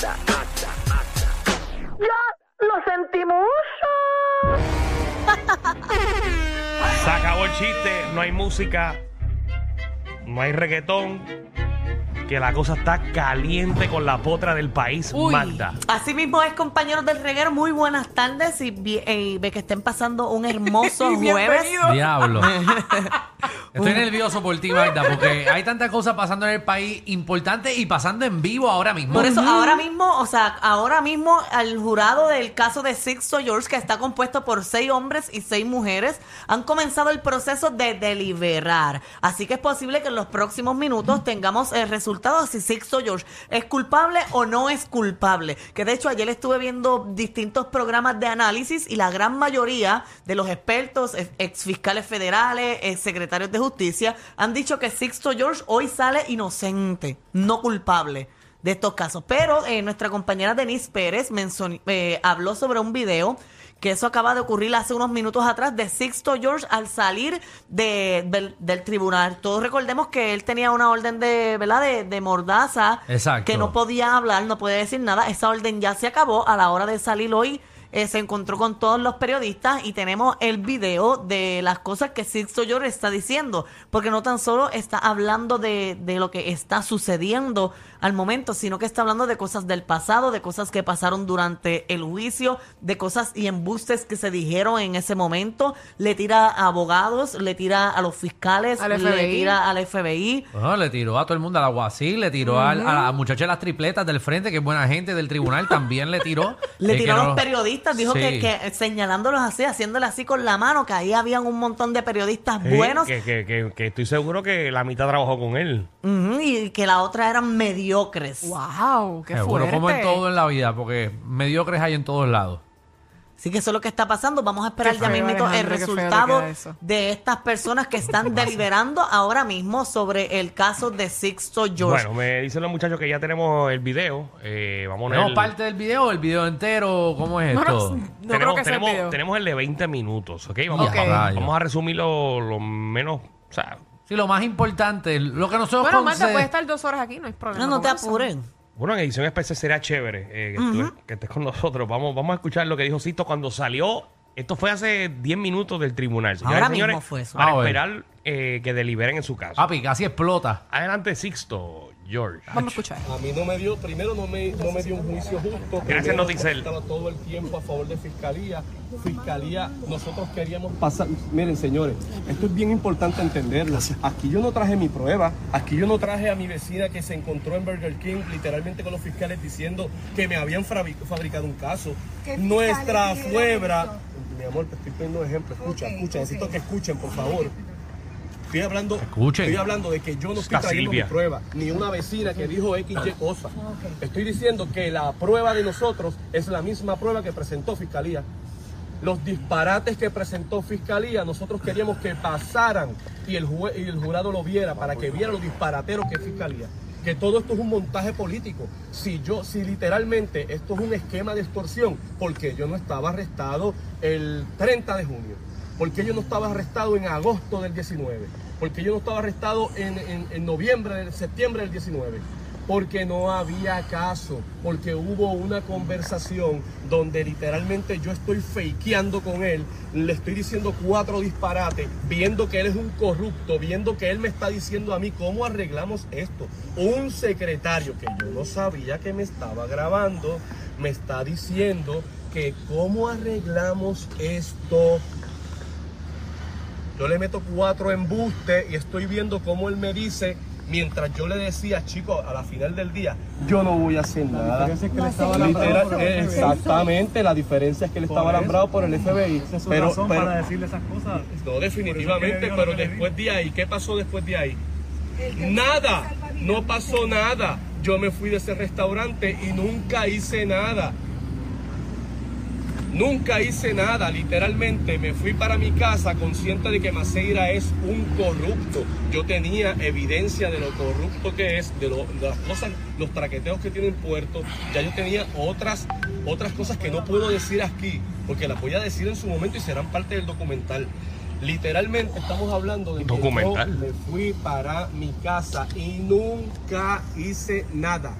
¡Ya! ¡Lo sentimos! Se acabó el chiste, no hay música, no hay reggaetón, que la cosa está caliente con la potra del país, Uy, Magda. así mismo es, compañeros del reguero. Muy buenas tardes y, eh, ve que estén pasando un hermoso jueves. Diablo. Estoy nervioso por ti, Magda, porque hay tantas cosas pasando en el país importantes y pasando en vivo ahora mismo. Por eso, ahora mismo, o sea, ahora mismo al jurado del caso de Sixto George, que está compuesto por seis hombres y seis mujeres, han comenzado el proceso de deliberar. Así que es posible que en los próximos minutos tengamos el resultado si Sixto George es culpable o no es culpable. Que de hecho ayer estuve viendo distintos programas de análisis y la gran mayoría de los expertos, ex- exfiscales federales, ex secretarios de justicia, han dicho que Sixto George hoy sale inocente, no culpable de estos casos. Pero eh, nuestra compañera Denise Pérez eh, habló sobre un video que eso acaba de ocurrir hace unos minutos atrás de Sixto George al salir de- del, del tribunal. Todos recordemos que él tenía una orden de, ¿verdad? de, de mordaza, Exacto. que no podía hablar, no podía decir nada. Esa orden ya se acabó a la hora de salir hoy. eh, se encontró con todos los periodistas y tenemos el video de las cosas que Sixto George está diciendo, porque no tan solo está hablando de, de lo que está sucediendo al momento, sino que está hablando de cosas del pasado, de cosas que pasaron durante el juicio, de cosas y embustes que se dijeron en ese momento. Le tira a abogados, le tira a los fiscales, Al le tira al FBI. Bueno, le tiró a todo el mundo al aguacil, le tiró al- a la muchacha de las tripletas del frente, que es buena gente del tribunal, también le tiró. Le tiró a no- los periodistas, dijo Sí. que, que señalándolos así, haciéndole así con la mano, que ahí habían un montón de periodistas Sí, buenos Que, que- que- que estoy seguro que la mitad trabajó con él. y que la otra eran mediocres. Wow, qué fuerte. como en todo en la vida, porque mediocres hay en todos lados. Así que eso es lo que está pasando. Vamos a esperar Qué ya feo, mismito el resultado de estas personas que están deliberando ahora mismo sobre el caso de Sixto George. Bueno, me dicen los muchachos que ya tenemos el video. Eh, vamos a ¿Tenemos poner- parte del video, el video entero? ¿Cómo es No, esto? no, no creo tenemos, que sea el tenemos, video. tenemos el de 20 minutos, ¿ok? Vamos, Ok. a, vamos a resumir lo, lo menos... O sea, Sí, lo más importante, lo que nosotros Bueno, Marta, conse- puede estar dos horas aquí, no hay problema. no, no te con eso. apuren. bueno, en edición especial sería chévere eh, que, tú- que estés con nosotros. Vamos, vamos a escuchar lo que dijo Sisto cuando salió. Esto fue hace 10 minutos del tribunal. Señoras Ahora señores, mismo fue eso. Para Ah, esperar eh, que deliberen en su caso. Papi, casi explota. Adelante, Sixto, George. Vamos a escuchar. A mí no me dio, primero no me, no me dio un juicio justo. Gracias, Noticel. Estaba todo el tiempo a favor de fiscalía. Fiscalía, nosotros queríamos pasar. Miren, señores, esto es bien importante entenderlo. Aquí yo no traje mi prueba. Aquí yo no traje a mi vecina que se encontró en Burger King, literalmente con los fiscales diciendo que me habían fabric- fabricado un caso. Nuestra suegra. Mi amor, te estoy poniendo ejemplo. Escucha, escucha. Necesito que escuchen, por favor. Estoy hablando, Escuchen. estoy hablando de que yo no estoy trayendo Silvia. mi prueba, ni una vecina que dijo X, Y cosa. Estoy diciendo que la prueba de nosotros es la misma prueba que presentó Fiscalía. Los disparates que presentó Fiscalía, nosotros queríamos que pasaran y el, jue- y el jurado lo viera para que viera los disparateros que es Fiscalía. Que todo esto es un montaje político. Si yo, si literalmente esto es un esquema de extorsión, porque yo no estaba arrestado el 30 de junio, porque yo no estaba arrestado en agosto del 19, porque yo no estaba arrestado en, en- en noviembre, septiembre del 19, porque no había caso, porque hubo una conversación donde literalmente yo estoy fakeando con él, le estoy diciendo cuatro disparates, viendo que él es un corrupto, viendo que él me está diciendo a mí cómo arreglamos esto. Un secretario que yo no sabía que me estaba grabando, me está diciendo que cómo arreglamos esto. Yo le meto cuatro embustes y estoy viendo cómo él me dice, mientras yo le decía, chicos, a la final del día, yo no voy a hacer nada. Literal- eh, exactamente, la diferencia es que él estaba alambrado por el FBI. pero, pero- para decirle esas cosas. no, definitivamente, pero después de ahí, ¿qué pasó después de ahí? Nada, no pasó nada. Yo me fui de ese restaurante y nunca hice nada. Nunca hice nada, literalmente me fui para mi casa consciente de que Maceira es un corrupto. Yo tenía evidencia de lo corrupto que es, de, lo- de las cosas, los traqueteos que tiene en Puerto. Ya yo tenía otras, otras cosas que no puedo decir aquí, porque las voy a decir en su momento y serán parte del documental. Literalmente estamos hablando de que Documental. yo me fui para mi casa y nunca hice nada.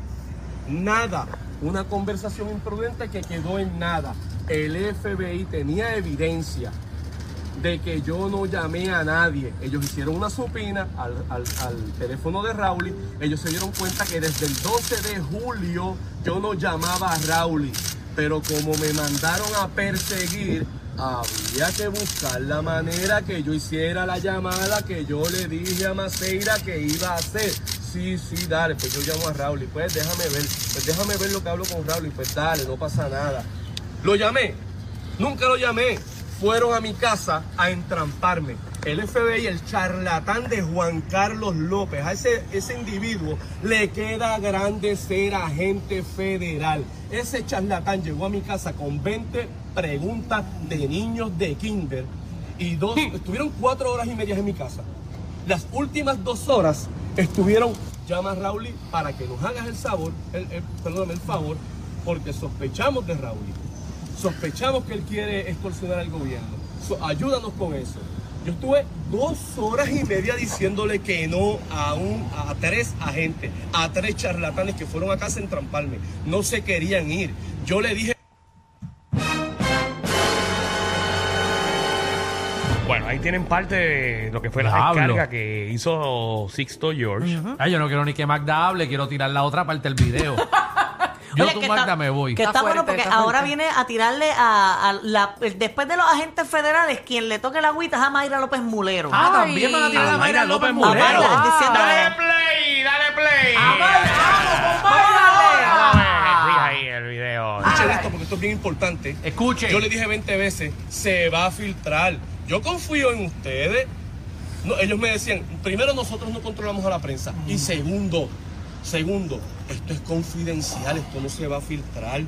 Nada. una conversación imprudente que quedó en nada. El FBI tenía evidencia de que yo no llamé a nadie. Ellos hicieron una supina al, al- al teléfono de Raúl. Ellos se dieron cuenta que desde el 12 de julio yo no llamaba a Raúl. Pero como me mandaron a perseguir, había que buscar la manera que yo hiciera la llamada que yo le dije a Maceira que iba a hacer. Sí, sí, dale, pues yo llamo a Raúl. Pues déjame ver, pues déjame ver lo que hablo con Raúl. Pues dale, no pasa nada. Lo llamé, nunca lo llamé. Fueron a mi casa a entramparme. El FBI, el charlatán de Juan Carlos López, a ese, ese individuo le queda grande ser agente federal. Ese charlatán llegó a mi casa con 20 preguntas de niños de kinder y dos, estuvieron cuatro horas y media en mi casa. Las últimas dos horas estuvieron, llama a Raúl para que nos hagas el sabor, el, el- perdóname, el favor, porque sospechamos de Raúl. Sospechamos que él quiere extorsionar al gobierno. So, ayúdanos con eso. Yo estuve dos horas y media diciéndole que no a, un, a tres agentes, a tres charlatanes que fueron a casa a entramparme. No se querían ir. Yo le dije Bueno, ahí tienen parte de lo que fue la Diablo. descarga que hizo Sixto George. Ay, yo no quiero ni que Magda hable, quiero tirar la otra parte del video. yo Oye, tú, que Magda, está- me voy. Que Está está, bueno fuerte, porque está ahora fuerte. viene a tirarle a, a la. Después de los agentes federales, quien le toque la agüita es a Mayra López Mulero. Ah, Ay. también van a tirar a A Mayra Mayra López López Mulero. Mulero. Ah, Dale play, dale play. Ahí el video. Escuchen esto porque esto es bien importante. Escuche. Yo le dije 20 veces, se va a filtrar. Yo confío en ustedes. No, ellos me decían, primero nosotros no controlamos a la prensa. Y segundo, segundo, esto es confidencial, esto no se va a filtrar.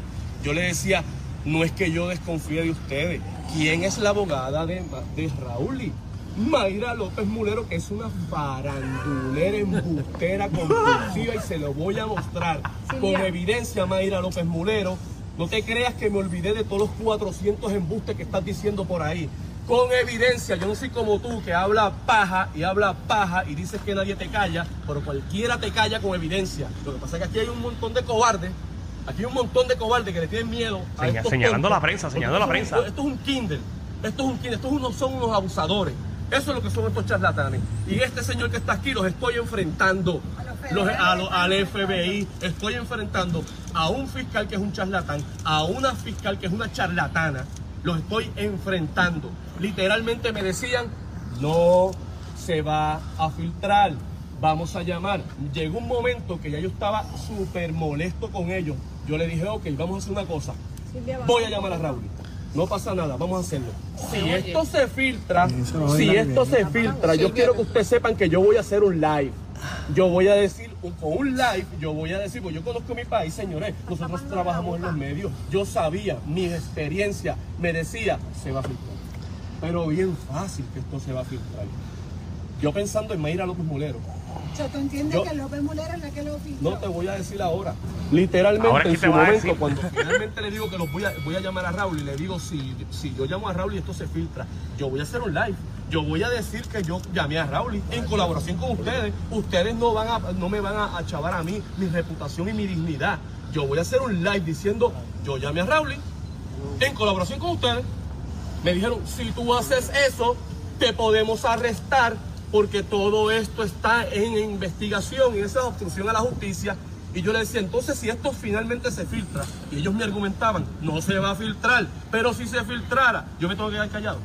Yo le decía, no es que yo desconfíe de ustedes. ¿Quién es la abogada de, de Raúl? Mayra López Mulero, que es una farandulera embustera compulsiva y se lo voy a mostrar con evidencia, Mayra López Mulero. No te creas que me olvidé de todos los 400 embustes que estás diciendo por ahí. Con evidencia, yo no soy como tú que habla paja y habla paja y dices que nadie te calla, pero cualquiera te calla con evidencia. Lo que pasa es que aquí hay un montón de cobardes, aquí hay un montón de cobardes que le tienen miedo a estos señalando tontos, la prensa, porque señalando la esto es un- prensa. Esto es un Kindle, esto es un Kindle, estos unos, son unos abusadores. Eso es lo que son estos charlatanes. Y este señor que está aquí los estoy enfrentando. Los- a lo- al FBI, estoy enfrentando a un fiscal que es un charlatán, a una fiscal que es una charlatana, los estoy enfrentando. Literalmente me decían, no se va a filtrar, vamos a llamar. Llegó un momento que ya yo estaba súper molesto con ellos. Yo le dije, ok, vamos a hacer una cosa. Voy a llamar a Raúl. No pasa nada, vamos a hacerlo. Si esto se filtra, si esto se filtra, yo quiero que ustedes sepan que yo voy a hacer un live. Yo voy a decir, con un live, yo voy a decir, pues yo conozco mi país, señores, nosotros trabajamos en los medios. Yo sabía, mi experiencia me decía, se va a filtrar. Pero bien fácil que esto se va a filtrar. Yo pensando en Mayra López Mulero. O sea, ¿tú entiendes Yo- que López Mulero es la que lo filtró? No te voy a decir ahora. Literalmente Ahora, ¿qué en te su momento, cuando finalmente le digo que los voy a, voy a llamar a Raúl y le digo, si, si yo llamo a Raúl y esto se filtra, yo voy a hacer un live. Yo voy a decir que yo llamé a Raúl en colaboración con ustedes. Ustedes no, van a, no me van a, a chavar a mí mi reputación y mi dignidad. Yo voy a hacer un live diciendo, yo llamé a Raúl en colaboración con ustedes. Me dijeron, si tú haces eso, te podemos arrestar porque todo esto está en investigación y esa es obstrucción a la justicia. Y yo le decía, entonces si esto finalmente se filtra, y ellos me argumentaban, no se va a filtrar, pero si se filtrara, yo me tengo que quedar callado.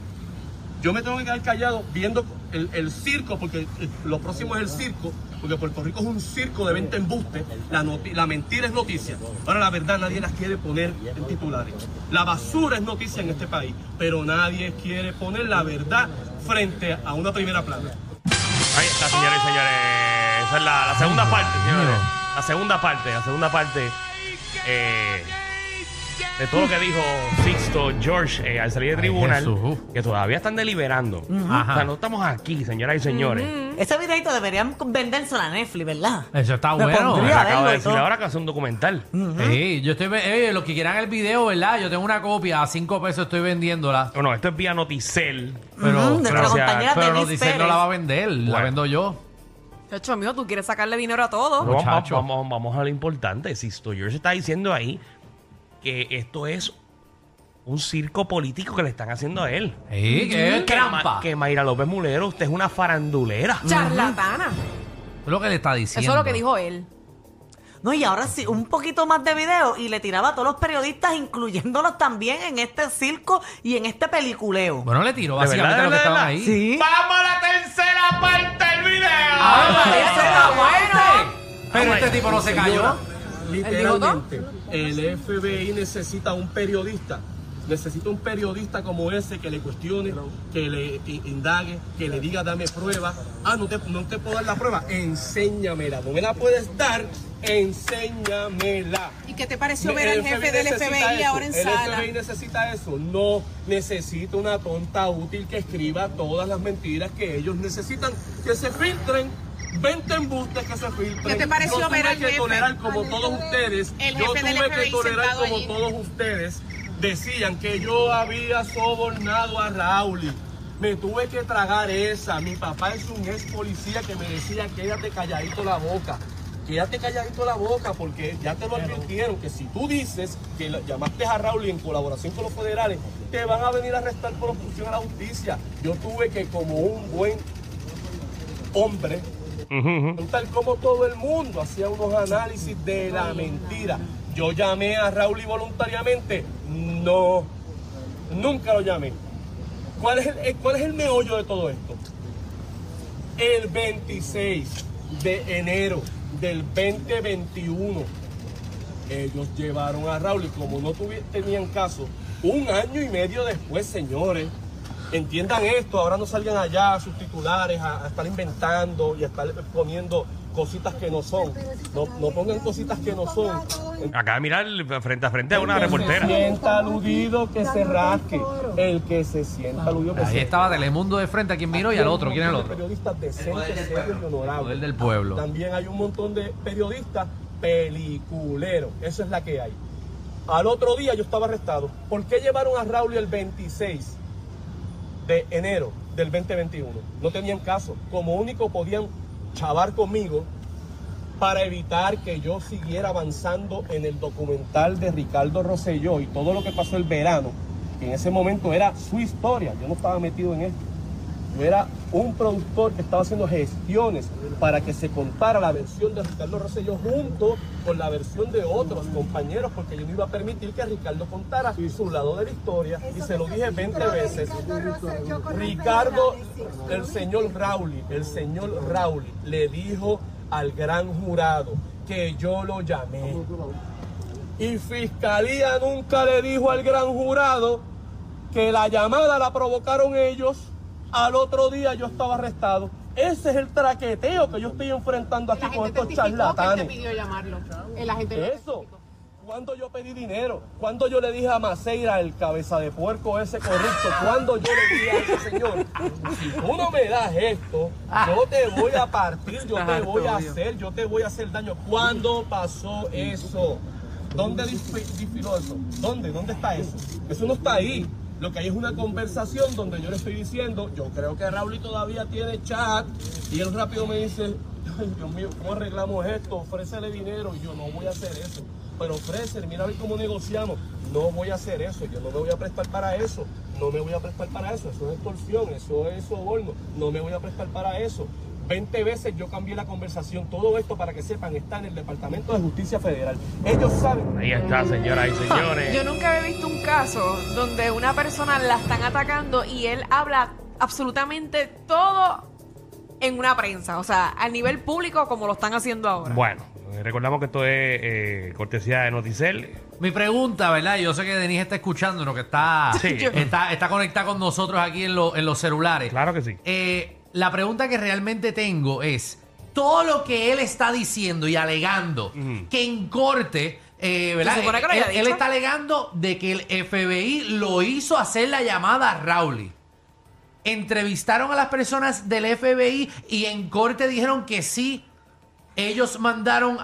Yo me tengo que quedar callado viendo el, el circo, porque el- lo próximo es el circo, porque Puerto Rico es un circo de 20 embustes. La, noti- la mentira es noticia. Ahora la verdad nadie las quiere poner en titulares. La basura es noticia en este país, pero nadie quiere poner la verdad frente a una primera plana. Ahí está, señores y señores. Esa es la, la segunda parte, señores. La segunda parte, la segunda parte eh, de todo lo que dijo Sixto George eh, al salir de tribunal, Jesús. que todavía están deliberando. Ajá. O sea, no estamos aquí, señoras y señores. Ese videito deberían vendérselo a Netflix, ¿verdad? Eso está Me bueno. pondría- acabo de decir ahora que hace un documental. Sí, yo estoy, eh, los que quieran el video, ¿verdad? Yo tengo una copia, a 5 pesos estoy vendiéndola. Bueno, esto es vía Noticel. Pero, de nuestra gracias. compañera pero Denise Noticel no Pérez. la va a vender, la Bueno. vendo yo. Chacho, amigo, tú quieres sacarle dinero a todo. Pero vamos, Muchacho. vamos, vamos a lo importante. Sisto George está diciendo ahí que esto es un circo político que le están haciendo a él. Sí, que es Que, Ma- trampa. que Mayra López Mulero, usted es una farandulera. Charlatana. Es lo que le está diciendo. Eso es lo que dijo él. No, y ahora sí, un poquito más de video y le tiraba a todos los periodistas, incluyéndolos también en este circo y en este peliculeo. Bueno, le tiró ¿De básicamente verdad, que estaban ahí. Sí. ¡Vamos a la tercera parte del video! ¡Ah, esa era buena! Pero Vamos este tipo no se cayó. Literalmente, el FBI necesita un periodista. Necesita un periodista como ese que le cuestione, que le indague, que le diga dame prueba. Ah, no te, no te puedo dar la prueba. Enséñamela. No me la puedes dar. Enséñamela. ¿Y qué te pareció ver al jefe del FBI eso. ahora en el sala? FBI necesita eso. No necesita una tonta útil que escriba todas las mentiras que ellos necesitan que se filtren. 20 embustes que se filtren. ¿Qué te pareció yo tuve ver al que jefe? tolerar como todos ustedes. El yo tuve que tolerar como allí. todos ustedes. Decían que yo había sobornado a Raúl. Me tuve que tragar esa. Mi papá es un ex policía que me decía quédate calladito la boca. Quédate calladito la boca porque ya te lo advirtieron que si tú dices que llamaste a Raúl en colaboración con los federales, te van a venir a arrestar por obstrucción a la justicia. Yo tuve que como un buen hombre tal como todo el mundo hacía unos análisis de la mentira. Yo llamé a Raúl y voluntariamente, no, nunca lo llamé. ¿Cuál es el, eh, cuál es el meollo de todo esto? El 26 de enero del 2021, ellos llevaron a Raúl y como no tenían caso, un año y medio después, señores, entiendan esto, ahora no salgan allá a sus titulares a, a estar inventando y a estar poniendo cositas que no son. No, no pongan cositas que no son. Acá de mirar frente a frente a una El que se reportera. sienta aludido que se rasque. El que se sienta aludido que Ahí se estaba Telemundo de frente a quien miró y al otro. ¿Quién es el otro? Periodistas decentes, serios y honorables. Poder del pueblo. También hay un montón de periodistas peliculeros. Eso es la que hay. Al otro día yo estaba arrestado. ¿Por qué llevaron a Raúl el 26 de enero del 2021? No tenían caso. Como único podían chavar conmigo para evitar que yo siguiera avanzando en el documental de Ricardo Rosselló y todo lo que pasó el verano, que en ese momento era su historia. Yo no estaba metido en esto. Yo era un productor que estaba haciendo gestiones para que se contara la versión de Ricardo Rosselló junto con la versión de otros compañeros, porque yo no iba a permitir que Ricardo contara su lado de la historia. Y se lo dije 20 veces. Ricardo, el señor Rauli, el señor Rauli le dijo al gran jurado que yo lo llamé. Y Fiscalía nunca le dijo al gran jurado que la llamada la provocaron ellos. Al otro día yo estaba arrestado. Ese es el traqueteo que yo estoy enfrentando aquí con estos charlatanes. pidió llamarlo. El agente Eso. Cuando yo pedí dinero, cuando yo le dije a Maceira, el cabeza de puerco ese corrupto, cuando yo le dije a ese señor, si tú no me das esto, yo te voy a partir, yo te voy a hacer, yo te voy a hacer daño. ¿Cuándo pasó eso? ¿Dónde disfi- disfiló eso? ¿Dónde? ¿Dónde está eso? Eso no está ahí. Lo que hay es una conversación donde yo le estoy diciendo, yo creo que Raúl todavía tiene chat, y él rápido me dice, Dios mío, ¿cómo arreglamos esto? Ofrécele dinero, y yo no voy a hacer eso. Pero ofrécele, mira a ver cómo negociamos. No voy a hacer eso, yo no me voy a prestar para eso, no me voy a prestar para eso, eso es extorsión, eso es soborno, no me voy a prestar para eso. 20 veces yo cambié la conversación, todo esto para que sepan, está en el Departamento de Justicia Federal. Ellos saben. Ahí está, señoras y señores. Yo nunca había visto un caso donde una persona la están atacando y él habla absolutamente todo en una prensa. O sea, a nivel público como lo están haciendo ahora. Bueno, eh, recordamos que esto es eh, cortesía de Noticel. Mi pregunta, ¿verdad? Yo sé que Denise está escuchándonos, que está, Sí. está, está conectada con nosotros aquí en, lo- en los celulares. Claro que sí. Eh, la pregunta que realmente tengo es, todo lo que él está diciendo y alegando Ujú. que en corte, eh, ¿verdad? Se supone que lo él, haya él dicho. está alegando de que el FBI lo hizo hacer la llamada a Rowley. Entrevistaron a las personas del FBI y en corte dijeron que sí ellos mandaron a,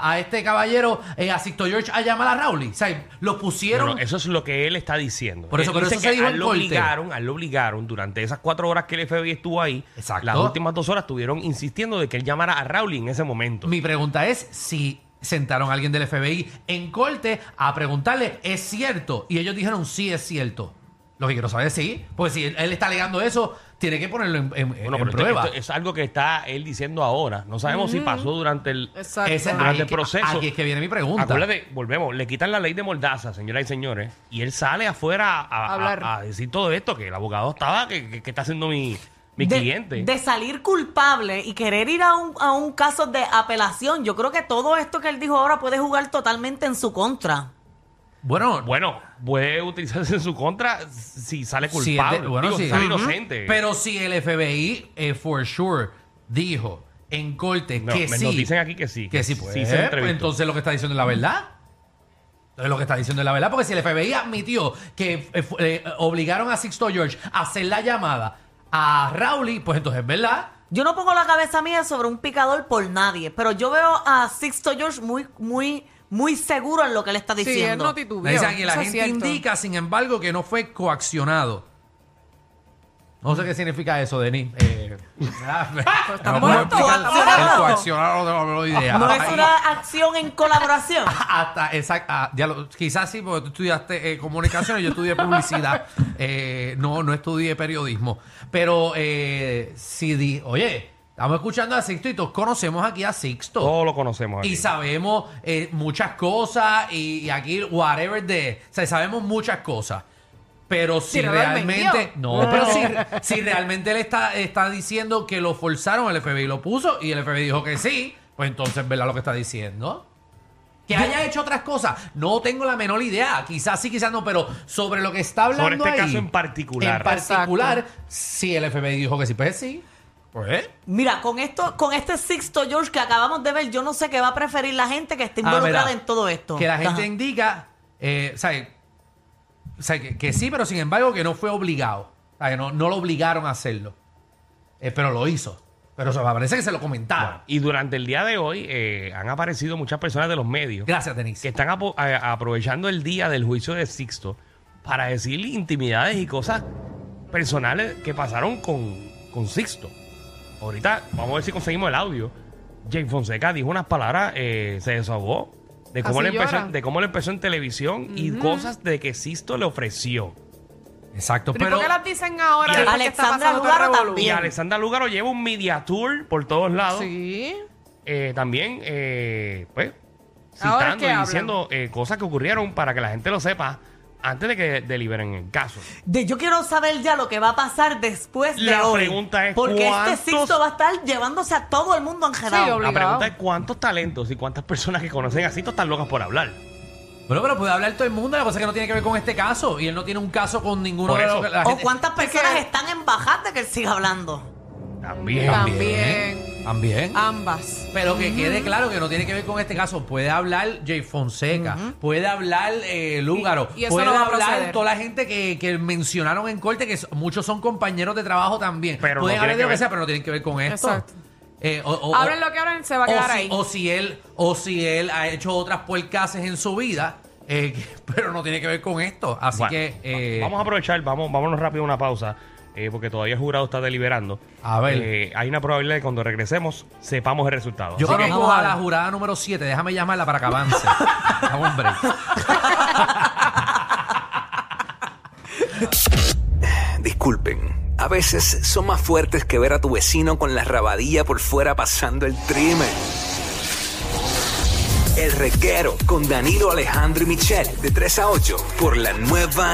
a- a este caballero, eh, a Sixto George, a llamar a Rowley. O sea, lo pusieron. No, no, eso es lo que él está diciendo. Por eso, Él pero dice eso se que dijo en lo corte. obligaron, a él lo obligaron durante esas cuatro horas que el FBI estuvo ahí. Exacto. Las últimas dos horas estuvieron insistiendo de que él llamara a Rowley en ese momento. Mi pregunta es si sentaron a alguien del FBI en corte a preguntarle, ¿es cierto? Y ellos dijeron, sí, es cierto. Lo que quiero saber es sí, pues si él, él está alegando eso, tiene que ponerlo en, en- Bueno, en pero esto- prueba. esto es algo que está él diciendo ahora. No sabemos si pasó durante el. Exacto. Ese- durante ahí el es que- proceso. Aquí es que viene mi pregunta. Acuérdate, volvemos, le quitan la ley de Mordaza, señoras y señores, y él sale afuera a, a- Hablar. a decir todo esto, que el abogado estaba, que, que- que está haciendo mi, mi de, cliente. de salir culpable y querer ir a un, a un caso de apelación, yo creo que todo esto que él dijo ahora puede jugar totalmente en su contra. Bueno, Bueno, puede utilizarse en su contra si sale si es de- culpable, bueno, digo, si sale inocente. Pero si el FBI, eh, for sure, dijo en corte No, que me- sí. nos dicen aquí que sí, Que que sí, sí pues, se pues, entonces lo que está diciendo es la verdad. Entonces lo que está diciendo es la verdad, porque si el FBI admitió que eh, eh, obligaron a Sixto George a hacer la llamada a Rowley, pues entonces es verdad. Yo no pongo la cabeza mía sobre un picador por nadie, pero yo veo a Sixto George muy, muy, muy seguro en lo que él está Sí, él diciendo. no titubeó. dicen aquí, la Eso es gente cierto. indica, sin embargo, que no fue coaccionado. No sé qué significa eso, Denis. Eh, ah, está muerto, está muerto. coaccionado no tengo idea. no es Ahí- una acción en colaboración. Hasta, exacto. ah, quizás sí, porque tú estudiaste eh, comunicación y yo estudié publicidad. Eh, no, no estudié periodismo. Pero, eh, si di, oye, estamos escuchando a Sixto y todos conocemos aquí a Sixto. Todos lo conocemos aquí. Y sabemos eh, muchas cosas y, y aquí, whatever de. O sea, sabemos muchas cosas. Pero si realmente. No, pero si, si realmente él está, está diciendo que lo forzaron, el FBI lo puso y el FBI dijo que sí, pues entonces, ¿verdad lo que está diciendo? Que haya hecho otras cosas, no tengo la menor idea. Quizás sí, quizás no, pero sobre lo que está hablando. Sobre este ahí, caso en particular. En particular, si el FBI dijo que sí, pues sí. Pues. Mira, con esto, con este Sixto George que acabamos de ver, yo no sé qué va a preferir la gente que esté Ah, involucrada mira, en todo esto. Que la gente Ajá. indica, eh, o sea, o sea, que, que sí, pero sin embargo que no fue obligado. O sea, que no, no lo obligaron a hacerlo. Eh, pero lo hizo. Pero o sea, parece que se lo comentaron. Y durante el día de hoy eh, han aparecido muchas personas de los medios Gracias, Denise. que están aprovechando el día del juicio de Sixto para decir intimidades y cosas personales que pasaron con, con Sixto. Ahorita vamos a ver si conseguimos el audio. Jane Fonseca dijo unas palabras, eh, se desahogó de cómo, él empezó, de cómo él empezó en televisión y cosas de que Sixto le ofreció. Exacto, ¿Pero, pero. por qué las dicen ahora? Y Alexandra Lugaro también. Y. Alexandra Lugaro lleva un media tour por todos lados. Sí. eh, también, eh, pues, Ahora es citando que y hablan. diciendo eh, cosas que ocurrieron para que la gente lo sepa antes de que deliberen el caso. De- yo quiero saber ya lo que va a pasar después de La hoy. pregunta es, Porque ¿cuántos- este Sixto va a estar llevándose a todo el mundo enredado. Sí, La pregunta es cuántos talentos y cuántas personas que conocen a Cito están locas por hablar. Bueno, pero puede hablar todo el mundo. La cosa es que no tiene que ver con este caso. Y él no tiene un caso con ninguno de los la o cuántas personas que- están en bajar de que él siga hablando. También. También. También. Ambas. Pero que quede claro que no tiene que ver con este caso. Puede hablar Jay Fonseca, puede hablar eh, Lúgaro, Y- y eso puede no va a hablar proceder. toda la gente que, que mencionaron en corte, que s- muchos son compañeros de trabajo también. Pero no Pueden tiene hablar de que lo que ver. sea, pero no tienen que ver con esto. Exacto. Eh, o, o- Hablen o- lo que hablen, se va a o quedar si, ahí. o si él o si él ha hecho otras puercases en su vida, eh, que- pero no tiene que ver con esto. Así Bueno, que eh, vamos a aprovechar, vamos, vámonos rápido a una pausa, eh, porque todavía el jurado está deliberando. A ver. Eh, hay una probabilidad de que cuando regresemos sepamos el resultado. yo Así creo que- coja a la jurada número 7. Déjame llamarla para que avance. Dame un break. Disculpen, a veces son más fuertes que ver a tu vecino con la rabadilla por fuera pasando el trimen. El reguero con Danilo Alejandro y Michel de 3 a 8 por la nueva